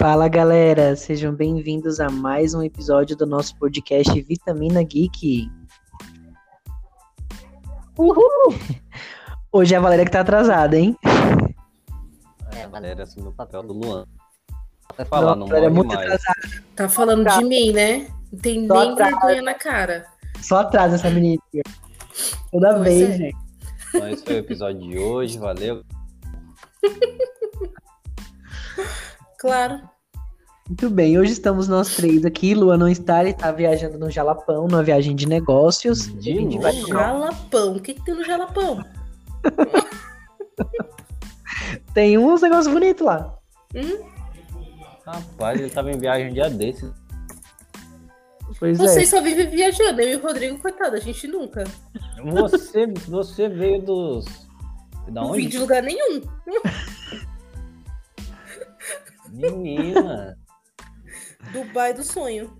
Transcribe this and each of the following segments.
Fala galera, sejam bem-vindos a mais um episódio do nosso podcast Vitamina Geek. Uhul! Hoje é a Valéria que tá atrasada, hein? É, a Valéria assumiu o papel do Luan. Até falar, não, Não, Valéria é muito mais. atrasada. Tá falando de mim, né? Não tem Só nem vergonha na cara. Só atrasa essa menina. Toda Pois vez, é. gente. Então, esse foi o episódio de hoje, valeu. Claro. Muito bem, hoje estamos nós três aqui. Lua não está, ele tá viajando no Jalapão, numa viagem de negócios. De a gente vai Jalapão. O que, que tem no jalapão? Tem uns negócios bonitos lá. Rapaz, ele tava em viagem um dia desses. Pois Vocês é. só vivem viajando. Eu e o Rodrigo, coitado, a gente nunca. Você, você veio dos. Da Não vim onde? de lugar nenhum. Menina. Dubai do sonho.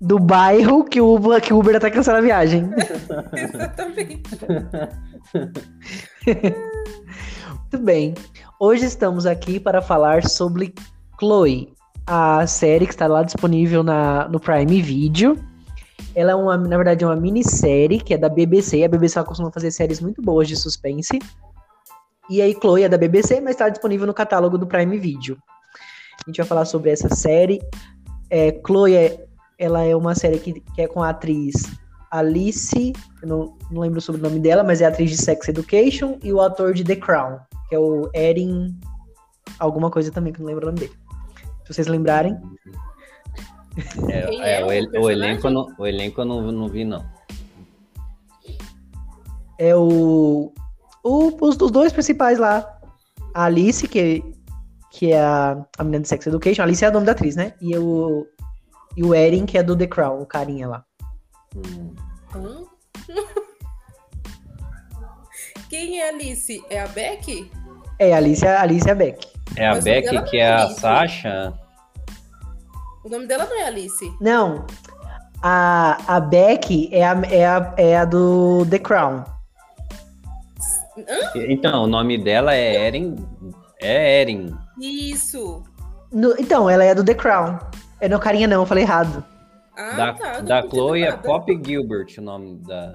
Do bairro que o Uber, que o Uber tá cancelando a viagem. Exatamente. Muito bem. Hoje estamos aqui para falar sobre Chloe, a série que está lá disponível na, no Prime Video. Ela é uma, na verdade, é uma minissérie que é da BBC. A BBC ela costuma fazer séries muito boas de suspense. E aí, Chloe é da BBC, mas está disponível no catálogo do Prime Video. A gente vai falar sobre essa série. É, Chloe, é, ela é uma série que, que é com a atriz Alice, eu não, não lembro sobre o nome dela, mas é a atriz de Sex Education, e o ator de The Crown, que é o Erin. Alguma coisa também, que eu não lembro o nome dele. Se vocês lembrarem. É, é, é o, el- o elenco, eu não, o elenco eu não, não vi, não. É o. o os, os dois principais lá. A Alice, que, que é a, a menina de Sex Education. A Alice é o nome da atriz, né? E o. E o Erin, que é do The Crown, o carinha lá. Hum. Hã? Quem é a Alice? É a Beck? É, a Alice, a Alice é a Beck. É a Mas Beck, que é é a. Sasha. O nome dela não é Alice. Não. A, a Beck é a, é, a, é a do The Crown. Então, o nome dela é Erin. É Erin. Isso. No- então, ela é do The Crown. É no carinha, não, eu falei errado. Ah, da tá. não da Chloe é. Pop Gilbert, o nome da,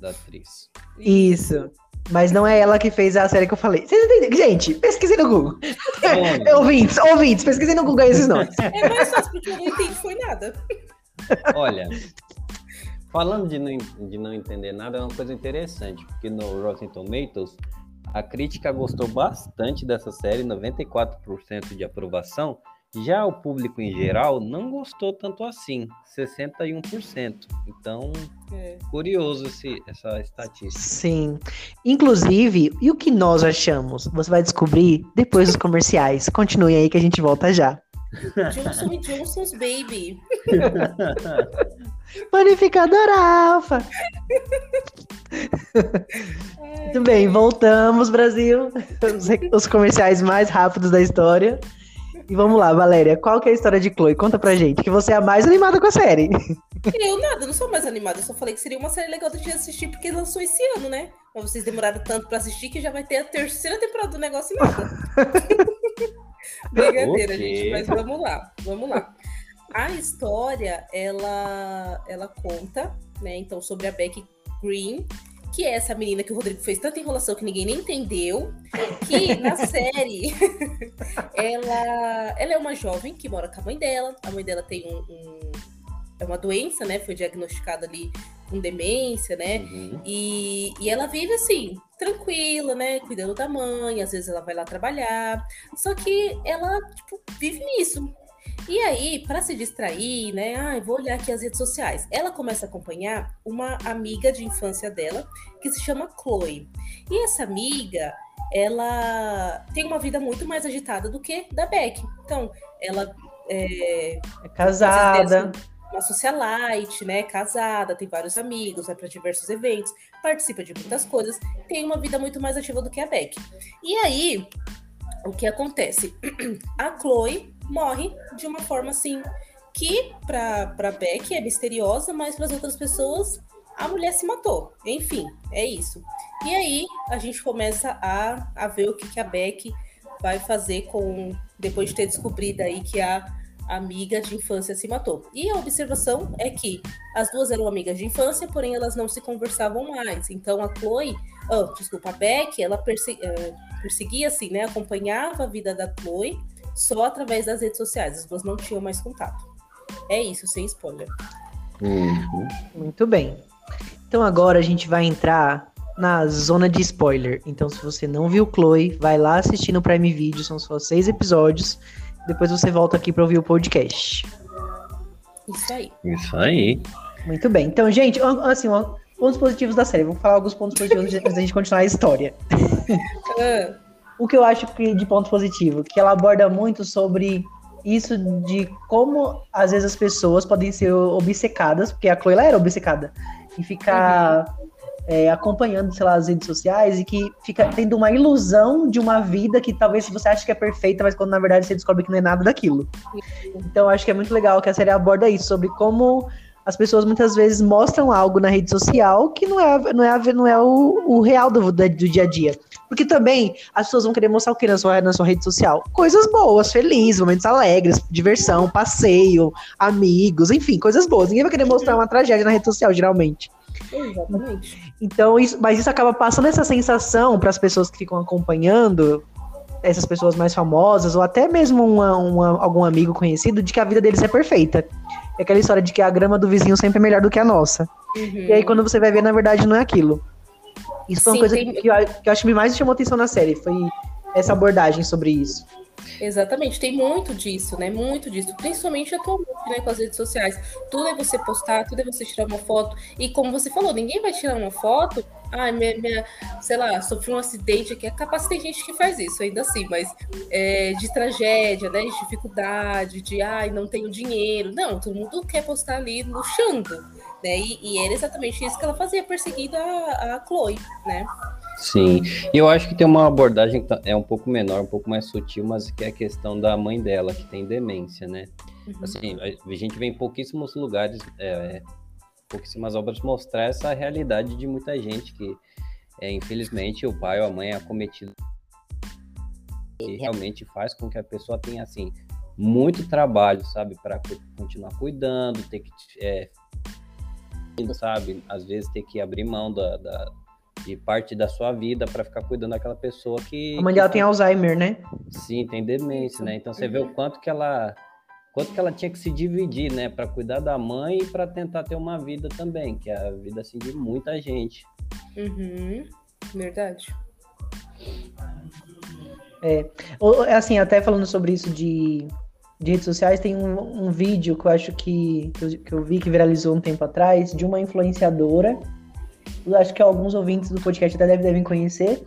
da atriz. Isso. Mas não é ela que fez a série que eu falei. Vocês entendem? Gente, pesquisei no Google. Onde? ouvintes, ouvintes, pesquisei no Google aí esses nomes. É mais fácil, porque eu não entendi foi nada. Olha, falando de não, de não entender nada, é uma coisa interessante, porque no Rotten Tomatoes a crítica gostou bastante dessa série, 94% de aprovação. Já o público em geral não gostou tanto assim, 61%. Então, É. curioso esse, essa estatística. Sim. Inclusive, e o que nós achamos? Você vai descobrir depois dos comerciais. Continue aí que a gente volta já. Johnson e Johnson's Baby. Panificador Alfa. Muito bem, voltamos, Brasil. Os, comerciais mais rápidos da história. E vamos lá, Valéria. Qual que é a história de Chloe? Conta pra gente, que você é a mais animada com a série. Eu nada, não sou mais animada. Eu só falei que seria uma série legal de gente assistir porque lançou esse ano, né? Mas vocês demoraram tanto pra assistir que já vai ter a terceira temporada do negócio e nada. Brincadeira, Ok. gente. Mas vamos lá, vamos lá. A história, ela, ela conta, né, então, sobre a Becky Green, que é essa menina que o Rodrigo fez tanta enrolação que ninguém nem entendeu, que na série ela, ela é uma jovem que mora com a mãe dela. A mãe dela tem um, um- é uma doença, né? Foi diagnosticada ali com demência, né? Uhum. E, e ela vive assim, tranquila, né? Cuidando da mãe, às vezes ela vai lá trabalhar. Só que ela, tipo, vive nisso. E aí, para se distrair, né? Ai, vou olhar aqui as redes sociais. Ela começa a acompanhar uma amiga de infância dela, que se chama Chloe. E essa amiga, ela tem uma vida muito mais agitada do que da Beck. Então, ela é, É casada. uma socialite, né? Casada, tem vários amigos, vai para diversos eventos, participa de muitas coisas, tem uma vida muito mais ativa do que a Beck. E aí, o que acontece? A Chloe morre de uma forma assim que para Beck é misteriosa, mas para as outras pessoas a mulher se matou. Enfim, é isso. E aí a gente começa a, a ver o que, que a Beck vai fazer com, depois de ter descobrido aí que a amiga de infância se matou. E a observação é que as duas eram amigas de infância, porém elas não se conversavam mais. Então a Chloe, oh, desculpa, a Beck, ela eh, perseguia assim, né? Acompanhava a vida da Chloe só através das redes sociais. As duas não tinham mais contato. É isso, sem spoiler. Uhum. Muito bem. Então agora a gente vai entrar na zona de spoiler. Então, se você não viu Chloe, vai lá assistir no Prime Video, são só seis episódios. Depois você volta aqui para ouvir o podcast. Isso aí. Isso aí. Muito bem. Então, gente, assim, pontos positivos da série. Vou falar alguns pontos positivos antes da gente continuar a história. O que eu acho que de ponto positivo, que ela aborda muito sobre isso de como às vezes as pessoas podem ser obcecadas, porque a Chloe ela era obcecada, e ficar uhum é, acompanhando, sei lá, as redes sociais e que fica tendo uma ilusão de uma vida que talvez você ache que é perfeita, mas quando na verdade você descobre que não é nada daquilo. Então acho que é muito legal que a série aborda isso, sobre como as pessoas muitas vezes mostram algo na rede social que não é, não é, não é o, o real do, do, dia a dia. Porque também as pessoas vão querer mostrar o que na sua, na sua rede social? Coisas boas, felizes, momentos alegres, diversão, passeio, amigos, enfim, coisas boas. Ninguém vai querer mostrar uma tragédia na rede social, geralmente. Exatamente. Então, isso, mas isso acaba passando essa sensação para as pessoas que ficam acompanhando, essas pessoas mais famosas, ou até mesmo uma, uma, algum amigo conhecido, de que a vida deles é perfeita. É aquela história de que a grama do vizinho sempre é melhor do que a nossa. Uhum. E aí, quando você vai ver, na verdade, não é aquilo. Isso foi uma coisa tem... que, eu, que eu acho que mais chamou atenção na série, foi essa abordagem sobre isso. Exatamente, tem muito disso, né? Muito disso, principalmente atualmente, né, com as redes sociais. Tudo é você postar, tudo é você tirar uma foto. E como você falou, ninguém vai tirar uma foto. Ah, minha, minha sei lá, sofri um acidente aqui. É capaz que tem gente que faz isso ainda assim, mas é, de tragédia, né? De dificuldade, de ai, não tenho dinheiro. Não, todo mundo quer postar ali luxando, né? E, e era exatamente isso que ela fazia, perseguindo a, a Chloe, né? Sim, e eu acho que tem uma abordagem que tá, é um pouco menor, um pouco mais sutil, mas que é a questão da mãe dela, que tem demência, né? Uhum. Assim, a gente vê em pouquíssimos lugares, é, pouquíssimas obras mostrar essa realidade de muita gente que, é, infelizmente, o pai ou a mãe é acometido. E realmente faz com que a pessoa tenha, assim, muito trabalho, sabe, para continuar cuidando, ter que, é, sabe, às vezes ter que abrir mão da, da de parte da sua vida para ficar cuidando daquela pessoa que. A mãe dela tem Alzheimer, né? Sim, tem demência, né? Então você vê o quanto que ela. Quanto que ela tinha que se dividir, né? Para cuidar da mãe e para tentar ter uma vida também, que é a vida assim de muita gente. Uhum. Verdade. É, assim, até falando sobre isso de, de redes sociais, tem um, um vídeo que eu acho que, que eu, que eu vi que viralizou um tempo atrás, de uma influenciadora acho que alguns ouvintes do podcast até devem, devem conhecer,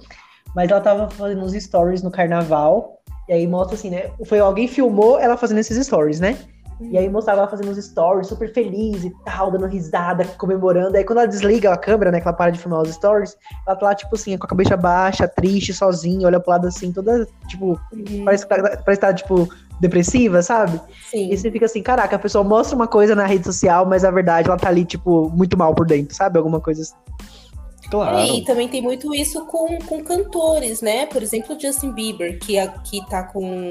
mas ela tava fazendo uns stories no carnaval, e aí mostra assim, né? Foi alguém filmou ela fazendo esses stories, né? E aí mostrava ela fazendo uns stories, super feliz e tal, dando risada, comemorando. Aí quando ela desliga a câmera, né, que ela para de filmar os stories, ela tá lá, tipo assim, com a cabeça baixa, triste, sozinha, olha pro lado assim, toda, tipo, uhum. parece, que tá, parece estar, tá, tipo, depressiva, sabe? Sim. E você fica assim, caraca, a pessoa mostra uma coisa na rede social, mas a verdade ela tá ali, tipo, muito mal por dentro, sabe? Alguma coisa assim. Claro. É, e também tem muito isso com, com cantores, né? Por exemplo, o Justin Bieber, que, a, que tá com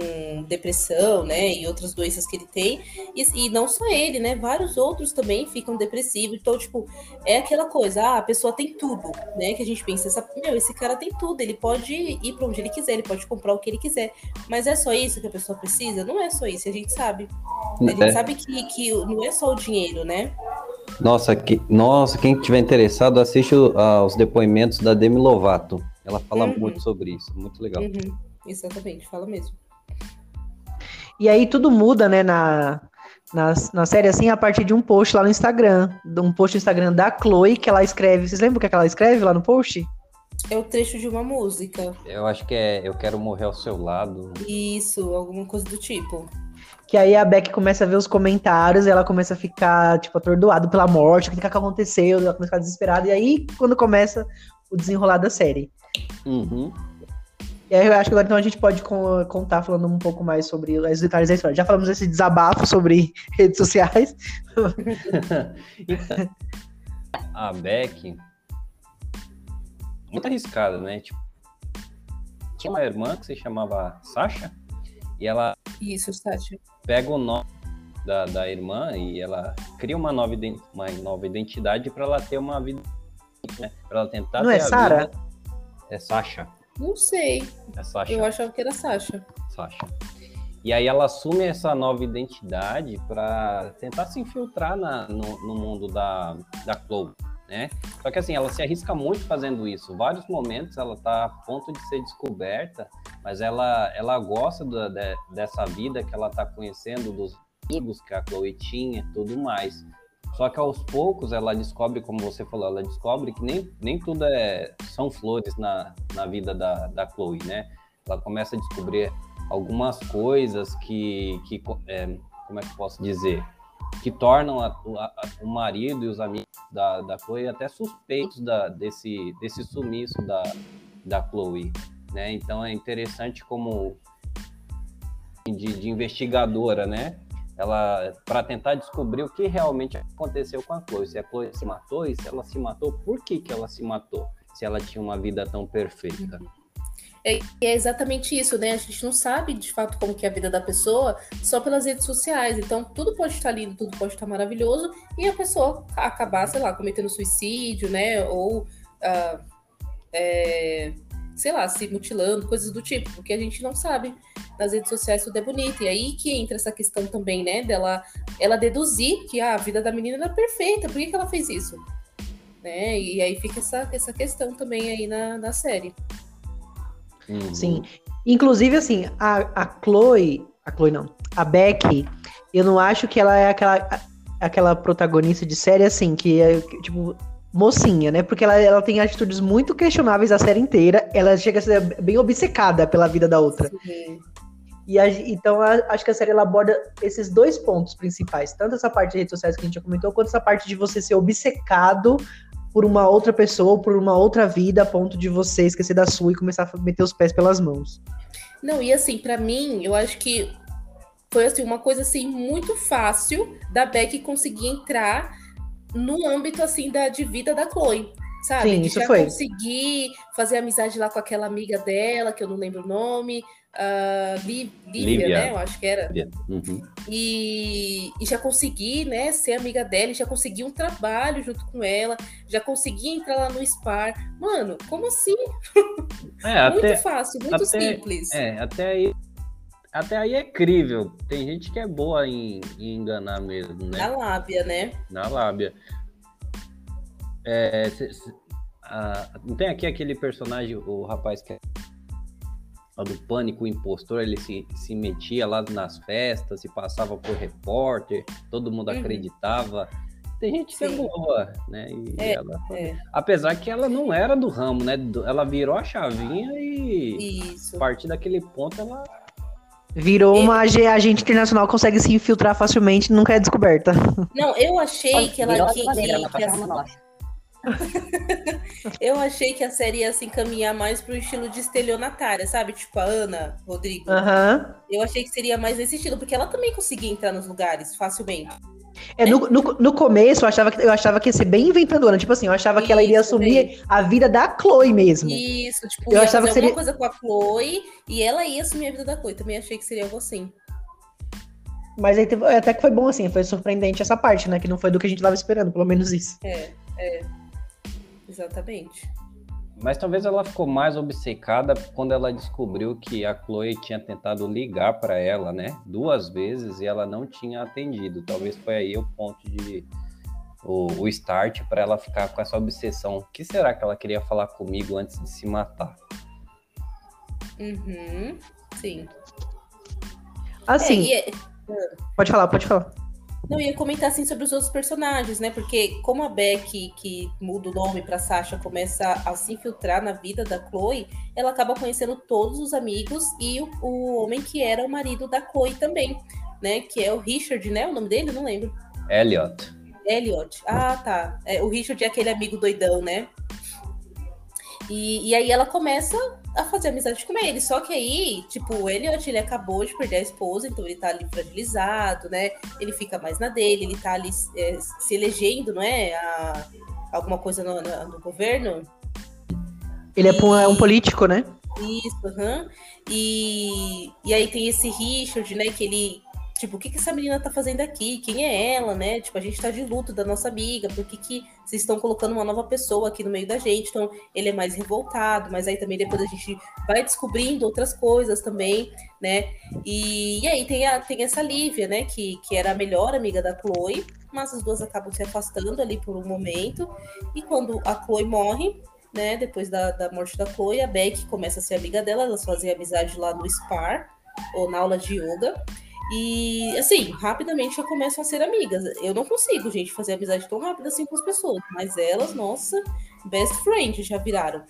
depressão, né? E outras doenças que ele tem. E, e, não só ele, né? Vários outros também ficam depressivos. Então, tipo, é aquela coisa, ah, a pessoa tem tudo, né? Que a gente pensa, essa, meu, esse cara tem tudo, ele pode ir para onde ele quiser, ele pode comprar o que ele quiser. Mas é só isso que a pessoa precisa? Não é só isso, a gente sabe. A gente é. sabe que, que não é só o dinheiro, né? Nossa, que, nossa, quem tiver interessado, assiste aos depoimentos da Demi Lovato. Ela fala uhum. muito sobre isso, muito legal. Uhum. Exatamente, fala mesmo. E aí tudo muda, né, na, na, na série, assim, a partir de um post lá no Instagram. De um post no Instagram da Chloe, que ela escreve. Vocês lembram o que, é que ela escreve lá no post? É o trecho de uma música. Eu acho que é Eu Quero Morrer ao Seu Lado. Isso, alguma coisa do tipo. Que aí a Beck começa a ver os comentários e ela começa a ficar, tipo, atordoada pela morte, o que, que aconteceu, ela começa a ficar desesperada. E aí, quando começa o desenrolar da série. Uhum. E aí eu acho que agora então a gente pode contar falando um pouco mais sobre os detalhes da história. Já falamos desse desabafo sobre redes sociais. então, a Beck muito arriscada, né? Tipo, tinha uma irmã que se chamava Sasha E ela Isso, Sasha. Pega o nome da, da irmã e ela cria uma nova, iden- uma nova identidade para ela ter uma vida, né? Para ela tentar Não ter é a Sara? vida- É Sasha. Não sei. É Sasha. Eu achava que era Sasha. Sasha. E aí ela assume essa nova identidade para tentar se infiltrar na- no, no mundo da, da Chloe, né? Só que assim, ela se arrisca muito fazendo isso. Vários momentos ela tá a ponto de ser descoberta, mas ela, ela gosta da- de- dessa vida que ela tá conhecendo, dos amigos que a Chloe tinha e tudo mais. Só que aos poucos ela descobre, como você falou, ela descobre que nem, nem tudo é, são flores na, na vida da, da Chloe, né? Ela começa a descobrir algumas coisas que, que é, como é que posso dizer, que tornam a- a- o marido e os amigos da, da Chloe até suspeitos da, desse, desse sumiço da, da Chloe, né? Então é interessante como de, de investigadora, né? Ela para tentar descobrir o que realmente aconteceu com a Chloe, se a Chloe se matou e se ela se matou, por que que ela se matou? Se ela tinha uma vida tão perfeita. E é exatamente isso, né? A gente não sabe de fato como que é a vida da pessoa só pelas redes sociais. Então, tudo pode estar lindo, tudo pode estar maravilhoso, e a pessoa acabar, sei lá, cometendo suicídio, né? Ou, ah, é, sei lá, se mutilando, coisas do tipo, porque a gente não sabe. Nas redes sociais tudo é bonito. E aí que entra essa questão também, né? Dela ela deduzir que ah, a vida da menina era perfeita, por que, que ela fez isso? Né? E aí fica essa, essa questão também aí na, na série. Uhum. Sim. Inclusive, assim, a, a Chloe. A Chloe não. A Becky, eu não acho que ela é aquela, aquela protagonista de série, assim, que é, que, tipo, mocinha, né? Porque ela, ela tem atitudes muito questionáveis a série inteira. Ela chega a ser bem obcecada pela vida da outra. Sim. E a- então a- acho que a série ela aborda esses dois pontos principais, tanto essa parte de redes sociais que a gente já comentou, quanto essa parte de você ser obcecado por uma outra pessoa, ou por uma outra vida, a ponto de você esquecer da sua e começar a meter os pés pelas mãos. Não, e assim, pra mim, eu acho que foi assim uma coisa assim muito fácil da Beck conseguir entrar no âmbito assim da de vida da Chloe, sabe? Sim, de isso já foi. conseguir fazer amizade lá com aquela amiga dela, que eu não lembro o nome, Li- Lívia, Lívia. né? Eu acho que era. Uhum. E, e já consegui, né, ser amiga dela, e já consegui um trabalho junto com ela, já consegui entrar lá no Spar. Mano, como assim? É, muito até, fácil, muito até- simples. é, até aí. Até aí é crível. Tem gente que é boa em, em enganar mesmo, né? Na lábia, né? Na lábia. É, cê- cê- não tem aqui aquele personagem, o rapaz que é do Pânico, o impostor, ele se, se metia lá nas festas, se passava por repórter, todo mundo Uhum. acreditava. Tem gente que é Sim. boa, né? E É, ela- é. Apesar que ela não era do ramo, né? Ela virou a chavinha e Isso. a partir daquele ponto ela. Virou uma ag- agente internacional, consegue se infiltrar facilmente e nunca é descoberta. Não, eu achei que ela Virou que, geladeira, que- ela eu achei que a série ia se encaminhar mais pro estilo de estelionatária, sabe? Tipo a Ana Rodrigo. Aham. Eu achei que seria mais nesse estilo, porque ela também conseguia entrar nos lugares facilmente. É, no, no, no começo eu achava, que, eu achava que ia ser bem inventadora. Tipo assim, eu achava que ela iria Isso, assumir a vida da Chloe mesmo. Isso, tipo, Eu ia achava que alguma seria- coisa com a Chloe e ela ia assumir a vida da Chloe. Também achei que seria algo assim. Mas aí teve- até que foi bom, assim, foi surpreendente essa parte, né? Que não foi do que a gente tava esperando, pelo menos isso. É, é. Exatamente. Mas talvez ela ficou mais obcecada quando ela descobriu que a Chloe tinha tentado ligar para ela, né? Duas vezes e ela não tinha atendido. Talvez foi aí o ponto de. O, o start para ela ficar com essa obsessão. O que será que ela queria falar comigo antes de se matar? Uhum. Sim. Assim, É, e é- pode falar, pode falar. Não, ia comentar assim sobre os outros personagens, né? Porque como a Beck, que muda o nome pra Sasha, começa a se infiltrar na vida da Chloe, ela acaba conhecendo todos os amigos e o, o homem que era o marido da Chloe também, né? Que é o Richard, né? O nome dele? Não lembro. Elliot. Elliot. Ah, tá. É, o Richard é aquele amigo doidão, né? E, e aí ela começa a fazer amizade com ele. Só que aí, tipo, o Elliot, ele acabou de perder a esposa, então ele tá ali fragilizado, né? Ele fica mais na dele, ele tá ali é, se elegendo, não é? A- alguma coisa no, no- no governo. Ele é, pô- é um político, né? Isso, aham. E, e aí tem esse Richard, né? Que ele. Tipo, o que, que essa menina tá fazendo aqui? Quem é ela, né? Tipo, a gente tá de luto da nossa amiga. Por que, que vocês estão colocando uma nova pessoa aqui no meio da gente? Então, ele é mais revoltado, mas aí também depois a gente vai descobrindo outras coisas também, né? E, e aí tem, a, tem essa Lívia, né? Que, que era a melhor amiga da Chloe, mas as duas acabam se afastando ali por um momento. E quando a Chloe morre, né? Depois da, da morte da Chloe, a Beck começa a ser amiga dela, elas fazem amizade lá no Spar, ou na aula de yoga. E, assim, rapidamente já começam a ser amigas. Eu não consigo, gente, fazer amizade tão rápida assim com as pessoas, mas elas, nossa, best friend já viraram.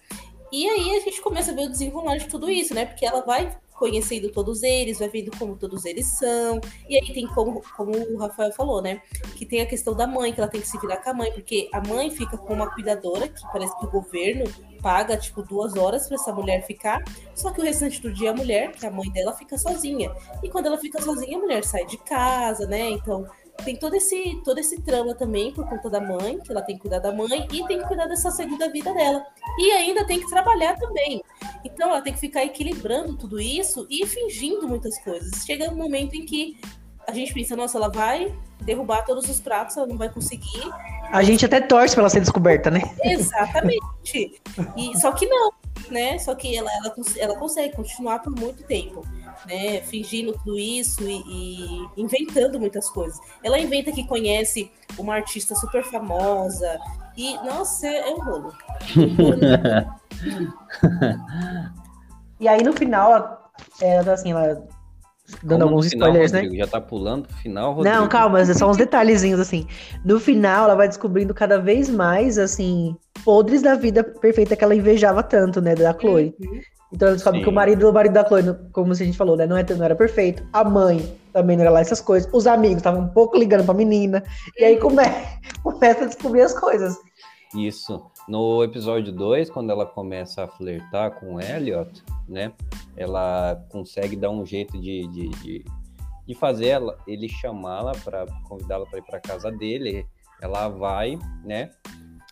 E aí a gente começa a ver o desenrolar de tudo isso, né? Porque ela vai conhecendo todos eles, vai vendo como todos eles são. E aí tem como, como o Rafael falou, né? Que tem a questão da mãe, que ela tem que se virar com a mãe, porque a mãe fica com uma cuidadora, que parece que o governo paga, tipo, duas horas para essa mulher ficar. Só que o restante do dia a mulher, que é a mãe dela, fica sozinha. E quando ela fica sozinha, a mulher sai de casa, né? Então tem todo esse, todo esse trama também por conta da mãe, que ela tem que cuidar da mãe e tem que cuidar dessa segunda vida dela. E ainda tem que trabalhar também. Então ela tem que ficar equilibrando tudo isso e fingindo muitas coisas. Chega um momento em que a gente pensa, nossa, ela vai derrubar todos os pratos, ela não vai conseguir. A gente até torce para ela ser descoberta, né? Exatamente. E, só que não, né? Só que ela, ela, ela consegue continuar por muito tempo né, fingindo tudo isso e, e, inventando muitas coisas. Ela inventa que conhece uma artista super famosa e, nossa, é, é um rolo. e aí no final, ela, assim, ela dando Como alguns final, spoilers, né? Rodrigo, né? Já tá pulando pro final, Rodrigo. Não, calma, são uns detalhezinhos assim. No final, ela vai descobrindo cada vez mais, assim, podres da vida perfeita que ela invejava tanto, né, da Chloe. Uhum. Então ela descobre Sim. que o marido, o marido da Chloe, como a gente falou, né, não, é, não era perfeito. A mãe também não era lá essas coisas. Os amigos estavam um pouco ligando pra menina. E aí come, começa a descobrir as coisas. Isso. No episódio 2, quando ela começa a flertar com o Elliot, né? Ela consegue dar um jeito de, de, de, de fazer ela, ele chamá-la para convidá-la para ir para casa dele. Ela vai, né?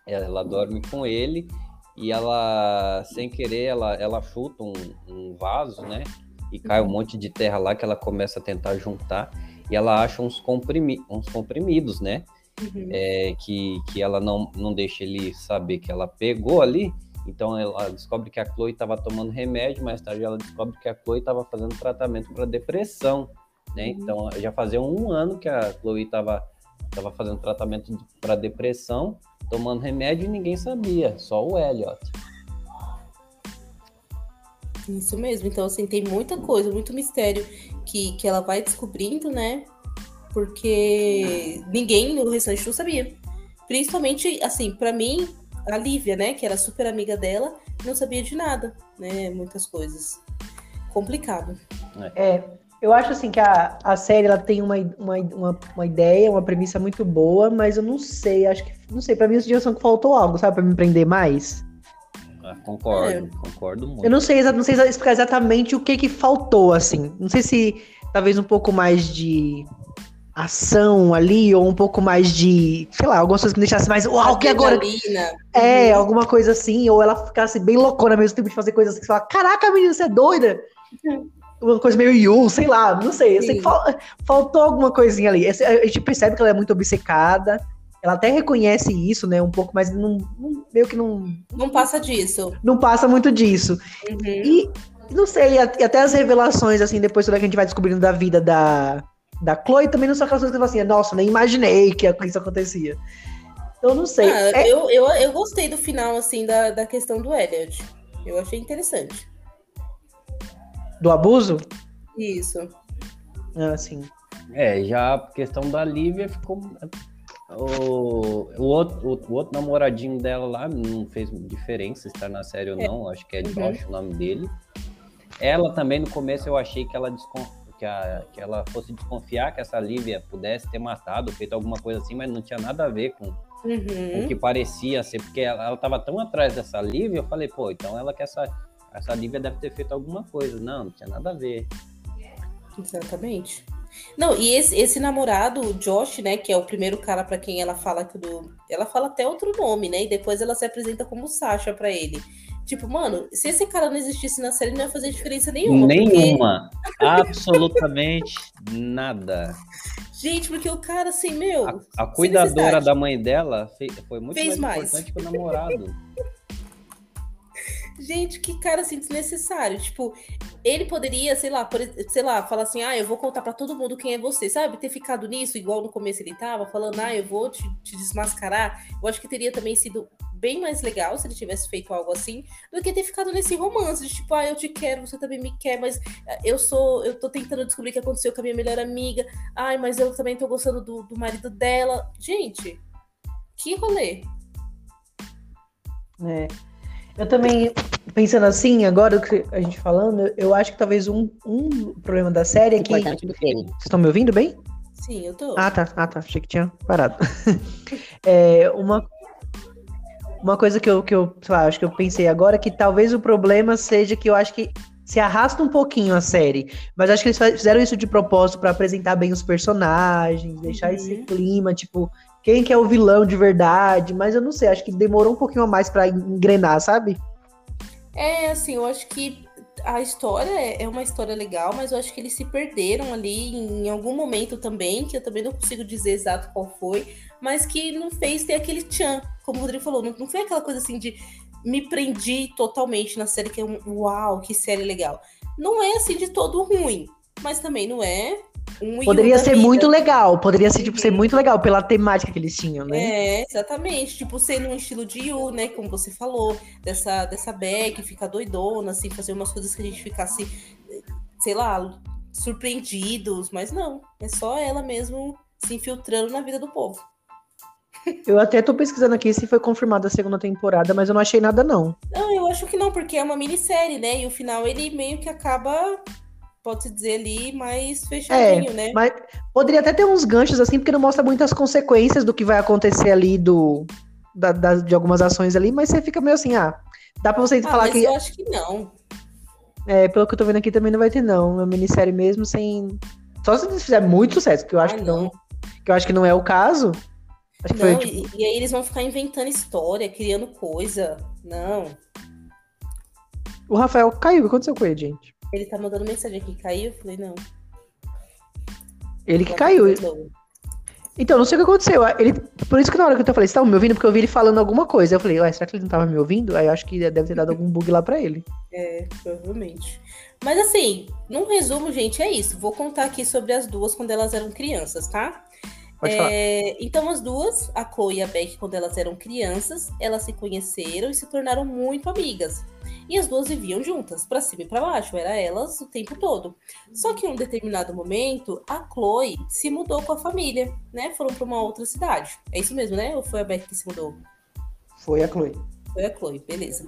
Ela dorme com ele e ela, sem querer, ela, ela chuta um, um vaso, né? E cai um monte de terra lá que ela começa a tentar juntar e ela acha uns, comprimi uns comprimidos, né? Uhum. É, que, que ela não, não deixa ele saber que ela pegou ali. Então ela descobre que a Chloe estava tomando remédio, mais tarde ela descobre que a Chloe estava fazendo tratamento para depressão, né? Uhum. Então já fazia um ano que a Chloe estava tava fazendo tratamento para depressão tomando remédio e ninguém sabia, só o Elliot. Isso mesmo, então assim, tem muita coisa, muito mistério que, que ela vai descobrindo, né? Porque ninguém no restante não sabia. Principalmente, assim, para mim, a Lívia, né, que era super amiga dela, não sabia de nada, né? Muitas coisas. Complicado. É, eu acho assim que a, a série ela tem uma, uma, uma, uma, ideia, uma premissa muito boa, mas eu não sei, acho que. Não sei, pra mim a sugestão que faltou algo, sabe? Pra me prender mais. Ah, concordo, é. concordo muito. Eu não sei, não sei explicar exatamente o que que faltou, assim. Não sei se talvez um pouco mais de ação ali, ou um pouco mais de, sei lá, algumas coisas que me deixassem mais, uau, que agora? É, uhum. alguma coisa assim, ou ela ficasse bem loucona ao mesmo tempo de fazer coisas assim, que você fala, caraca, menina, você é doida? Uhum uma coisa meio Yu, sei lá, não sei. Eu sei que fal, faltou alguma coisinha ali. A gente percebe que ela é muito obcecada. Ela até reconhece isso, né? Um pouco, mas não, não, meio que não. Não passa disso. Não passa muito disso. Uhum. E não sei, e até as revelações, assim, depois toda que a gente vai descobrindo da vida da, da Chloe, também não são aquelas coisas que você fala assim, nossa, nem imaginei que isso acontecia. Eu não sei. Ah, é... eu, eu, eu gostei do final, assim, da, da questão do Elliot. Eu achei interessante. Do abuso? Isso. Ah, sim. É, já a questão da Lívia ficou. O, o, outro, o, o, outro namoradinho dela lá não fez diferença estar na série ou é. não. Acho que é Josh uhum. o nome dele. Ela também, no começo, eu achei que ela, desconf... que, a... que ela fosse desconfiar que essa Lívia pudesse ter matado, feito alguma coisa assim, mas não tinha nada a ver com, uhum. com o que parecia ser, porque ela, ela tava tão atrás dessa Lívia, eu falei, pô, então ela quer essa essa Lívia deve ter feito alguma coisa. Não, não tinha nada a ver. Exatamente. Não, e esse, esse namorado, o Josh, né, que é o primeiro cara para quem ela fala que do, ela fala até outro nome, né? E depois ela se apresenta como Sasha para ele. Tipo, mano, se esse cara não existisse na série, não ia fazer diferença nenhuma. Nenhuma. Porque... Absolutamente nada. Gente, porque o cara, assim, meu. A, a cuidadora da mãe dela foi muito Fez mais, mais importante que o namorado. Gente, que cara assim desnecessário. Tipo, ele poderia, sei lá, por, sei lá, falar assim: "Ah, eu vou contar para todo mundo quem é você", sabe? Ter ficado nisso igual no começo ele tava, falando: "Ah, eu vou te, te desmascarar". Eu acho que teria também sido bem mais legal se ele tivesse feito algo assim, do que ter ficado nesse romance de tipo, ah, eu te quero, você também me quer, mas eh, eu sou, eu tô tentando descobrir o que aconteceu com a minha melhor amiga. Ai, mas eu também tô gostando do, do marido dela. Gente, que rolê. É. Eu também, pensando assim, agora que a gente falando, eu acho que talvez um, um problema da série é que. Vocês estão me ouvindo bem? Sim, eu tô. Ah, tá. Ah, tá. Achei que tinha parado. é, uma, uma coisa que eu, que eu lá, acho que eu pensei agora é que talvez o problema seja que eu acho que se arrasta um pouquinho a série. Mas acho que eles fizeram isso de propósito para apresentar bem os personagens, deixar uhum. esse clima, tipo, quem que é o vilão de verdade, mas eu não sei, acho que demorou um pouquinho a mais para engrenar, sabe? É, assim, eu acho que a história é, é uma história legal, mas eu acho que eles se perderam ali em algum momento também, que eu também não consigo dizer exato qual foi, mas que não fez ter aquele tchan, como o Rodrigo falou, não, não foi aquela coisa assim de me prendi totalmente na série que é um uau, que série legal. Não é assim de todo ruim, mas também não é um Poderia ser muito legal, poderia ser, tipo, ser muito legal pela temática que eles tinham, né? É, exatamente. Tipo, sendo um estilo de Yu, né? Como você falou, dessa, dessa Beck, ficar doidona, assim, fazer umas coisas que a gente ficasse, sei lá, surpreendidos, mas não. É só ela mesmo se infiltrando na vida do povo. Eu até tô pesquisando aqui se foi confirmada a segunda temporada, mas eu não achei nada, não. Não, eu acho que não, porque é uma minissérie, né? E o final ele meio que acaba pode-se dizer ali, mais fechadinho, é, né? Mas poderia até ter uns ganchos assim, porque não mostra muitas consequências do que vai acontecer ali do da, da, de algumas ações ali, mas você fica meio assim, ah, dá pra você ah, falar que. Eu acho que não. É, pelo que eu tô vendo aqui também não vai ter, não. Uma minissérie mesmo sem. Só se eles fizerem muito sucesso, que eu acho ah, que não. não. Que eu acho que não é o caso. Acho não, foi, tipo... e, e aí eles vão ficar inventando história, criando coisa. Não. O Rafael caiu. O que aconteceu com ele, gente? Ele tá mandando mensagem aqui, caiu? Eu falei, não. Ele que caiu. Então, não sei o que aconteceu. Ele, por isso que na hora que eu falei, você tava me ouvindo? Porque eu vi ele falando alguma coisa. Eu falei, ué, será que ele não tava me ouvindo? Aí eu acho que deve ter dado algum bug lá pra ele. É, provavelmente. Mas assim, num resumo, gente, é isso. Vou contar aqui sobre as duas quando elas eram crianças, tá? É, então, as duas, a Chloe e a Beck, quando elas eram crianças, elas se conheceram e se tornaram muito amigas. E as duas viviam juntas, para cima e para baixo, era elas o tempo todo. Só que em um determinado momento, a Chloe se mudou com a família, né? Foram para uma outra cidade. É isso mesmo, né? Ou foi a Beck que se mudou? Foi a Chloe. Foi a Chloe, beleza.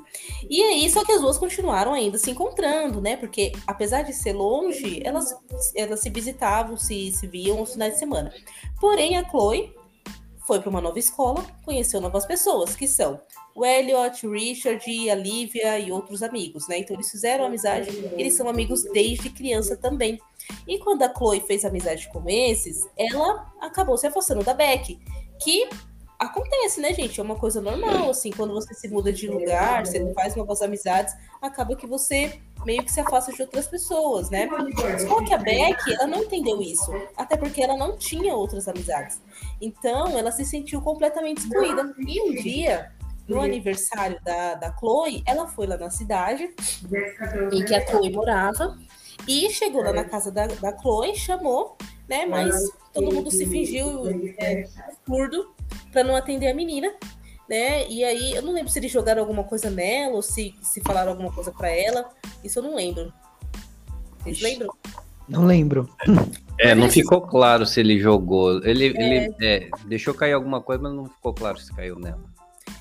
E aí, só que as duas continuaram ainda se encontrando, né? Porque, apesar de ser longe, elas, elas se visitavam, se, se viam aos finais de semana. Porém, a Chloe foi para uma nova escola, conheceu novas pessoas, que são o Elliot, o Richard, a Lívia e outros amigos, né? Então eles fizeram amizade, eles são amigos desde criança também. E quando a Chloe fez amizade com esses, ela acabou se afastando da Beck, que acontece, né, gente? É uma coisa normal, assim, quando você se muda de lugar, você faz novas amizades, acaba que você meio que se afasta de outras pessoas, né? Só que a Beck, ela não entendeu isso, até porque ela não tinha outras amizades. Então, ela se sentiu completamente excluída. E um dia, no aniversário da, da Chloe, ela foi lá na cidade em que a Chloe morava e chegou lá na casa da, da Chloe, chamou, né? Mas todo mundo se fingiu é, surdo para não atender a menina, né? E aí eu não lembro se eles jogaram alguma coisa nela ou se, se falaram alguma coisa para ela. Isso eu não lembro. Vocês lembram? Não lembro. É, não ficou claro se ele jogou. Ele, é... ele é, deixou cair alguma coisa, mas não ficou claro se caiu nela.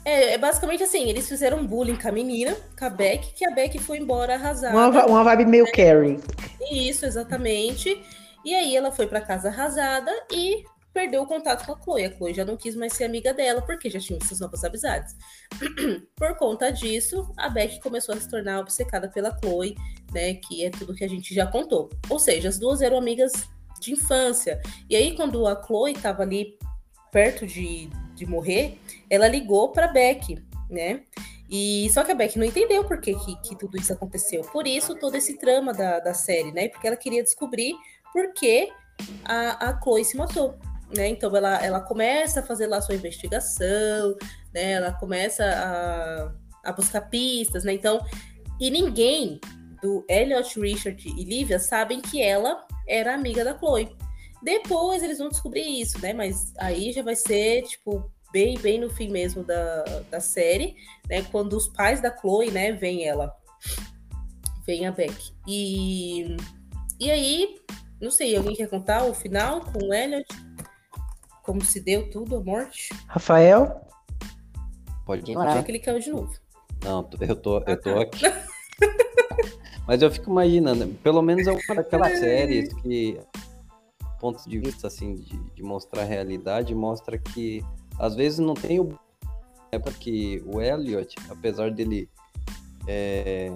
É, é basicamente assim, eles fizeram bullying com a menina, com a Beck, que a Beck foi embora arrasada. Uma, uma vibe meio Carrie. Isso, exatamente. E aí ela foi para casa arrasada e perdeu o contato com a Chloe. A Chloe já não quis mais ser amiga dela, porque já tinha essas novas amizades. Por conta disso, a Beck começou a se tornar obcecada pela Chloe, né? Que é tudo que a gente já contou. Ou seja, as duas eram amigas de infância. E aí, quando a Chloe estava ali perto de, de morrer, ela ligou para Beck, né? E só que a Beck não entendeu por que, que, que, tudo isso aconteceu. Por isso, todo esse trama da, da série, né? Porque ela queria descobrir por que a, a Chloe se matou. Né? Então ela, ela começa a fazer lá sua investigação, né? Ela começa a, a buscar pistas, né? Então, e ninguém do Elliot, Richard e Lívia sabem que ela era amiga da Chloe. Depois eles vão descobrir isso, né? Mas aí já vai ser, tipo, bem, bem no fim mesmo da, da série, né? Quando os pais da Chloe, né, vem ela. Vem a Beck. E, e aí, não sei, alguém quer contar o final com o Elliot? Como se deu tudo, a morte? Rafael? Pode ir. Achei que ele caiu de novo. Não, eu tô, eu tô aqui. Mas eu fico imaginando, pelo menos é uma daquelas séries que, pontos de vista assim, de, de mostrar a realidade, mostra que às vezes não tem o. É porque o Elliot, apesar dele é,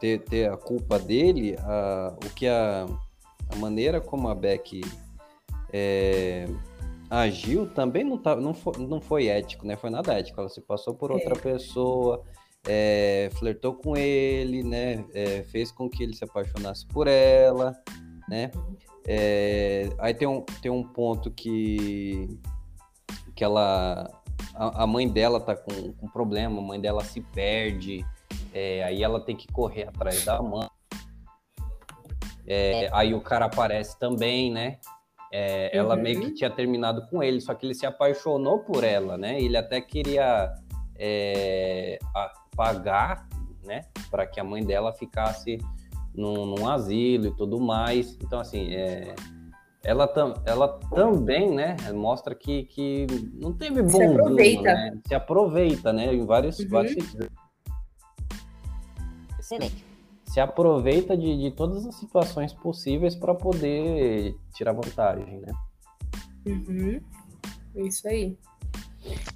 ter, ter a culpa dele, a, o que a, a maneira como a Beck é, agiu também não, tá, não, foi, não foi ético, né? Foi nada ético. Ela se passou por outra é. pessoa, é, flertou com ele, né? É, fez com que ele se apaixonasse por ela, né? É, aí tem um, tem um ponto que, que ela. A, a mãe dela tá com, com problema, a mãe dela se perde, é, aí ela tem que correr atrás da mãe. É, aí o cara aparece também, né? É, ela uhum. meio que tinha terminado com ele, só que ele se apaixonou por ela, né? Ele até queria é, pagar, né, para que a mãe dela ficasse num, num, asilo e tudo mais. Então, assim, é, ela, tam, ela também, né, mostra que, que não teve bom se aproveita. né? Se aproveita, né, em vários, uhum. vários Excelente se aproveita de, de todas as situações possíveis para poder tirar vantagem, né? Uhum. Isso aí.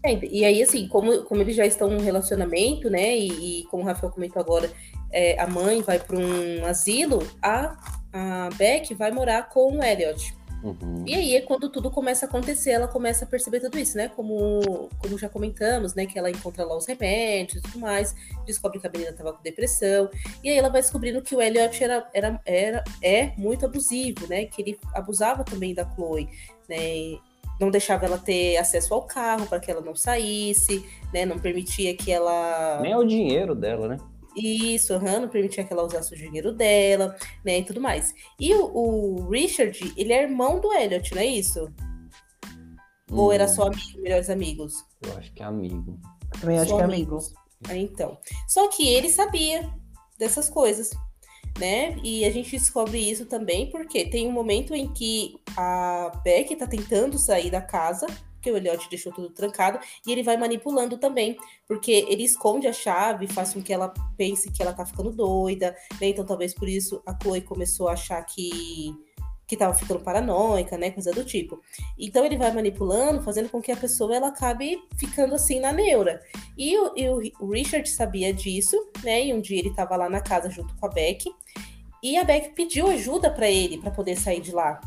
É, e aí, assim, como, como eles já estão num relacionamento, né? E, e como o Rafael comentou agora, é, a mãe vai para um asilo, a, a Beck vai morar com o Elliot. Uhum. E aí é quando tudo começa a acontecer, ela começa a perceber tudo isso, né? Como, como já comentamos, né? Que ela encontra lá os remédios e tudo mais, descobre que a menina tava com depressão, e aí ela vai descobrindo que o Elliot era, era, era, é muito abusivo, né? Que ele abusava também da Chloe, né? Não deixava ela ter acesso ao carro para que ela não saísse, né? Não permitia que ela. Nem o dinheiro dela, né? Isso, uhum, não permitia que ela usasse o dinheiro dela, né, e tudo mais. E o, o Richard, ele é irmão do Elliot, não é isso? Hum. Ou era só hum. amigo, melhores amigos? Eu acho que é amigo. Também acho que é amigo. Ah, então. Só que ele sabia dessas coisas, né? E a gente descobre isso também porque tem um momento em que a Beck tá tentando sair da casa porque o Elliot deixou tudo trancado, e ele vai manipulando também, porque ele esconde a chave, faz com que ela pense que ela tá ficando doida, né? Então talvez por isso a Chloe começou a achar que que tava ficando paranoica, né, coisa do tipo. Então ele vai manipulando, fazendo com que a pessoa ela acabe ficando assim na neura. E o, e o Richard sabia disso, né? E um dia ele tava lá na casa junto com a Beck, e a Beck pediu ajuda para ele para poder sair de lá.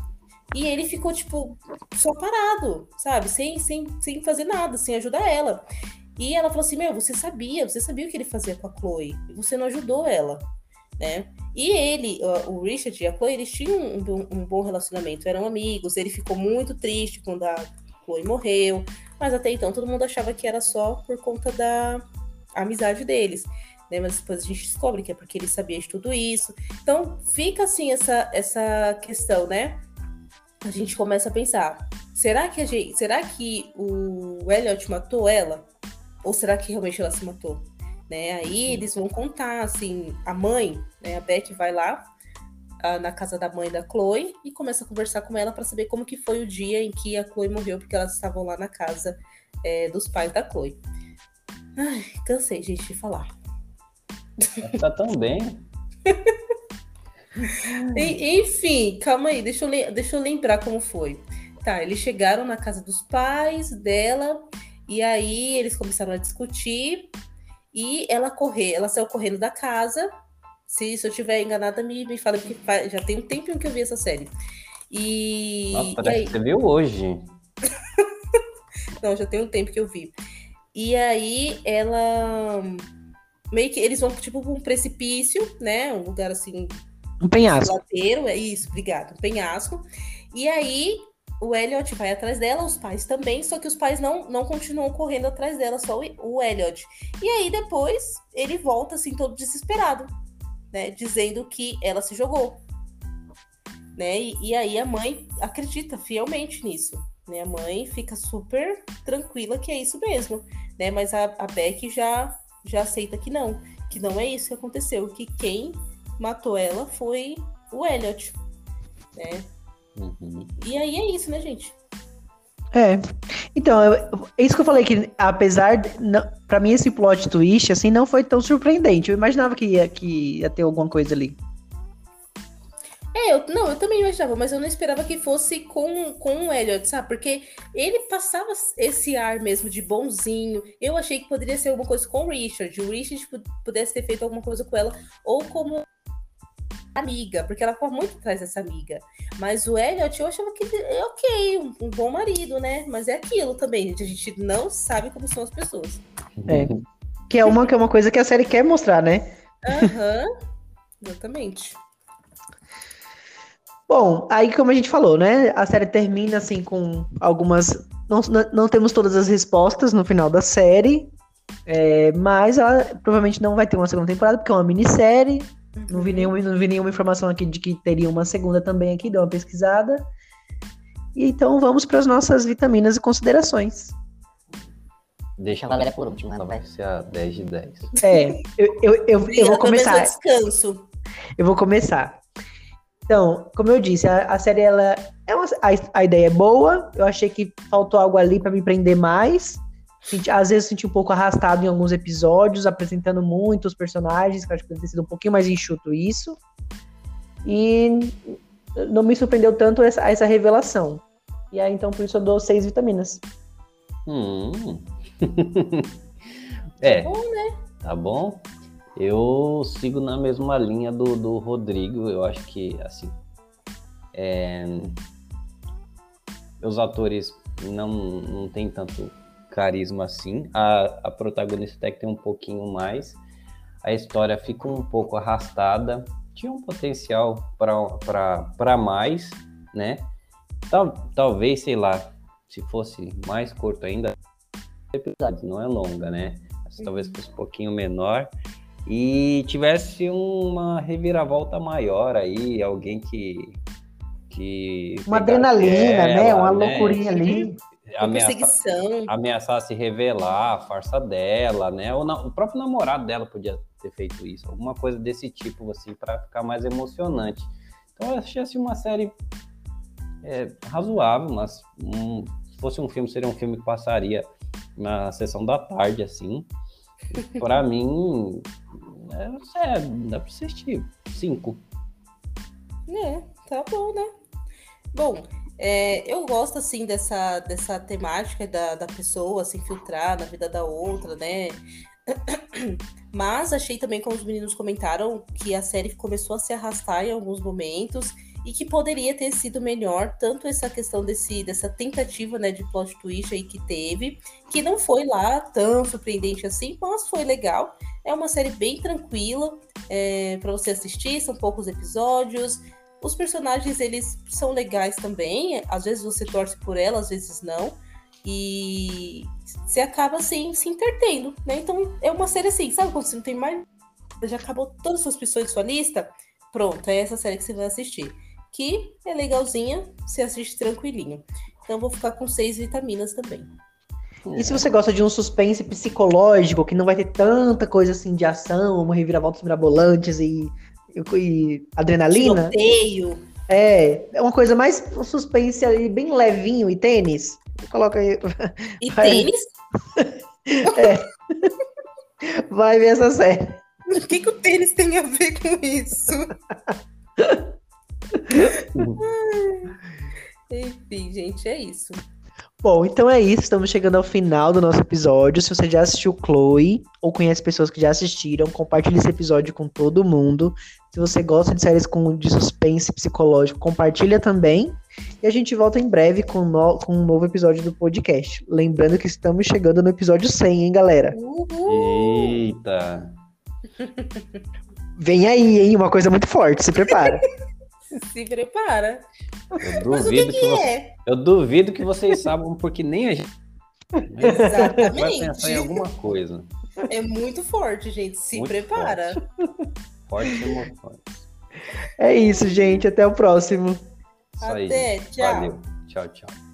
E ele ficou, tipo, só parado, sabe? Sem, sem, sem fazer nada, sem ajudar ela. E ela falou assim: Meu, você sabia, você sabia o que ele fazia com a Chloe, você não ajudou ela, né? E ele, o Richard e a Chloe, eles tinham um, um bom relacionamento, eram amigos. Ele ficou muito triste quando a Chloe morreu, mas até então todo mundo achava que era só por conta da amizade deles. Né, mas depois a gente descobre que é porque ele sabia de tudo isso. Então fica assim essa, essa questão, né? A gente começa a pensar: será que a gente, será que o Elliot matou ela? Ou será que realmente ela se matou? Né? Aí eles vão contar, assim, a mãe, né? A Beth vai lá a, na casa da mãe da Chloe e começa a conversar com ela para saber como que foi o dia em que a Chloe morreu, porque elas estavam lá na casa é, dos pais da Chloe. Ai, cansei, gente, de falar. Tá tão bem. Enfim, calma aí, deixa eu, deixa eu lembrar como foi. Tá, eles chegaram na casa dos pais dela, e aí eles começaram a discutir, e ela correr, ela saiu correndo da casa. Se, se eu tiver enganada, me, me fala, porque já tem um tempo que eu vi essa série. E. Nossa, e parece aí... que você viu hoje. Não, já tem um tempo que eu vi. E aí ela. Meio que eles vão, tipo, pra um precipício, né? Um lugar assim, Um penhasco. ladeiro, é isso, obrigado, um penhasco. E aí o Elliot vai atrás dela, os pais também, só que os pais não, não continuam correndo atrás dela, só o, Elliot. E aí depois ele volta assim todo desesperado, né, dizendo que ela se jogou. Né? E, e aí a mãe acredita fielmente nisso, né? A mãe fica super tranquila que é isso mesmo, né? Mas a, a Beck já já aceita que não, que não é isso que aconteceu, que quem matou ela foi o Elliot, né? Uhum. E aí é isso, né, gente? É. Então, eu- é isso que eu falei, que apesar de. Não, pra mim, esse plot twist, assim, não foi tão surpreendente. Eu imaginava que ia, que ia ter alguma coisa ali. É, eu, não, eu também imaginava, mas eu não esperava que fosse com, com o Elliot, sabe? Porque ele passava esse ar mesmo de bonzinho. Eu achei que poderia ser alguma coisa com o Richard. O Richard pu- pudesse ter feito alguma coisa com ela, ou como amiga, porque ela corre muito atrás dessa amiga. Mas o Elliot, eu achava que é ok, um, um bom marido, né? Mas é aquilo também, gente. A gente não sabe como são as pessoas. É. Que é uma, que é uma coisa que a série quer mostrar, né? Aham, exatamente. Bom, aí como a gente falou, né? A série termina assim com algumas. Não, não, não temos todas as respostas no final da série. é, mas ela provavelmente não vai ter uma segunda temporada, porque é uma minissérie. Não vi, nenhuma, não vi nenhuma informação aqui de que teria uma segunda também aqui, deu uma pesquisada. E então vamos para as nossas vitaminas e considerações. Deixa A Valéria por último, né? Ela vai ser a 10 de 10. É, eu, eu, eu, eu vou começar. eu descanso. Eu vou começar. Então, como eu disse, a, a série ela é uma, a, a ideia é boa. Eu achei que faltou algo ali para me prender mais. Senti- às vezes senti um pouco arrastado em alguns episódios, apresentando muitos personagens, que eu acho que poderia ter sido um pouquinho mais enxuto isso. E não me surpreendeu tanto essa, essa revelação. E aí, então, por isso eu dou seis vitaminas. Hum. é, Bom, né? tá bom. Eu sigo na mesma linha do, do Rodrigo. Eu acho que, assim, é, os atores não, não tem tanto carisma assim. A, a protagonista até que tem um pouquinho mais. A história fica um pouco arrastada. Tinha um potencial para mais, né? Tal, talvez, sei lá, se fosse mais curto ainda, não é longa, né? Mas talvez fosse um pouquinho menor e tivesse uma reviravolta maior aí, alguém que que Uma adrenalina, né? ela, Uma loucurinha ali. Uma Ameaça, perseguição. ameaçar se revelar, a farsa dela, né? O, na- o próprio namorado dela podia ter feito isso, alguma coisa desse tipo, assim, para ficar mais emocionante. Então eu achei assim uma série é, razoável, mas um- se fosse um filme, seria um filme que passaria na sessão da tarde, assim. Para mim, é, é, dá pra assistir. Cinco. É, tá bom, né? Bom, é, eu gosto, assim, dessa, dessa temática da, da pessoa se infiltrar na vida da outra, né? Mas achei também, como os meninos comentaram, que a série começou a se arrastar em alguns momentos e que poderia ter sido melhor, tanto essa questão desse, dessa tentativa né, de plot twist aí que teve, que não foi lá tão surpreendente assim, mas foi legal. É uma série bem tranquila é, para você assistir, são poucos episódios. Os personagens, eles são legais também. Às vezes você torce por ela, às vezes não. E você acaba, assim, se entretendo, né? Então, é uma série assim, sabe quando você não tem mais... Já acabou todas as suas opções de sua lista? Pronto, é essa série que você vai assistir. Que é legalzinha, você assiste tranquilinho. Então, vou ficar com seis vitaminas também. E se você gosta de um suspense psicológico, que não vai ter tanta coisa assim de ação, uma reviravoltas mirabolantes e, e, adrenalina, Tiroteio. é, é uma coisa mais um suspense ali, bem levinho e tênis. Coloca aí, E Vai. tênis? vai ver essa série. O que, que o tênis tem a ver com isso? Enfim, gente, é isso. Bom, então é isso. Estamos chegando ao final do nosso episódio. Se você já assistiu Chloe ou conhece pessoas que já assistiram, compartilhe esse episódio com todo mundo. Se você gosta de séries com, de suspense psicológico, compartilha também. E a gente volta em breve com, no, com um novo episódio do podcast. Lembrando que estamos chegando no episódio 100, hein, galera? Uhul. Eita. Vem aí, hein? Uma coisa muito forte. Se prepara. Se prepara. Eu Mas o que, duvido que que, você- é? eu duvido que vocês saibam, porque nem a gente vai Exatamente. pensar em alguma coisa. É muito forte, gente. Se Muito prepara. Forte e muito forte. é isso, gente. Até o próximo. Isso aí. Até, gente. tchau. Valeu. Tchau, tchau.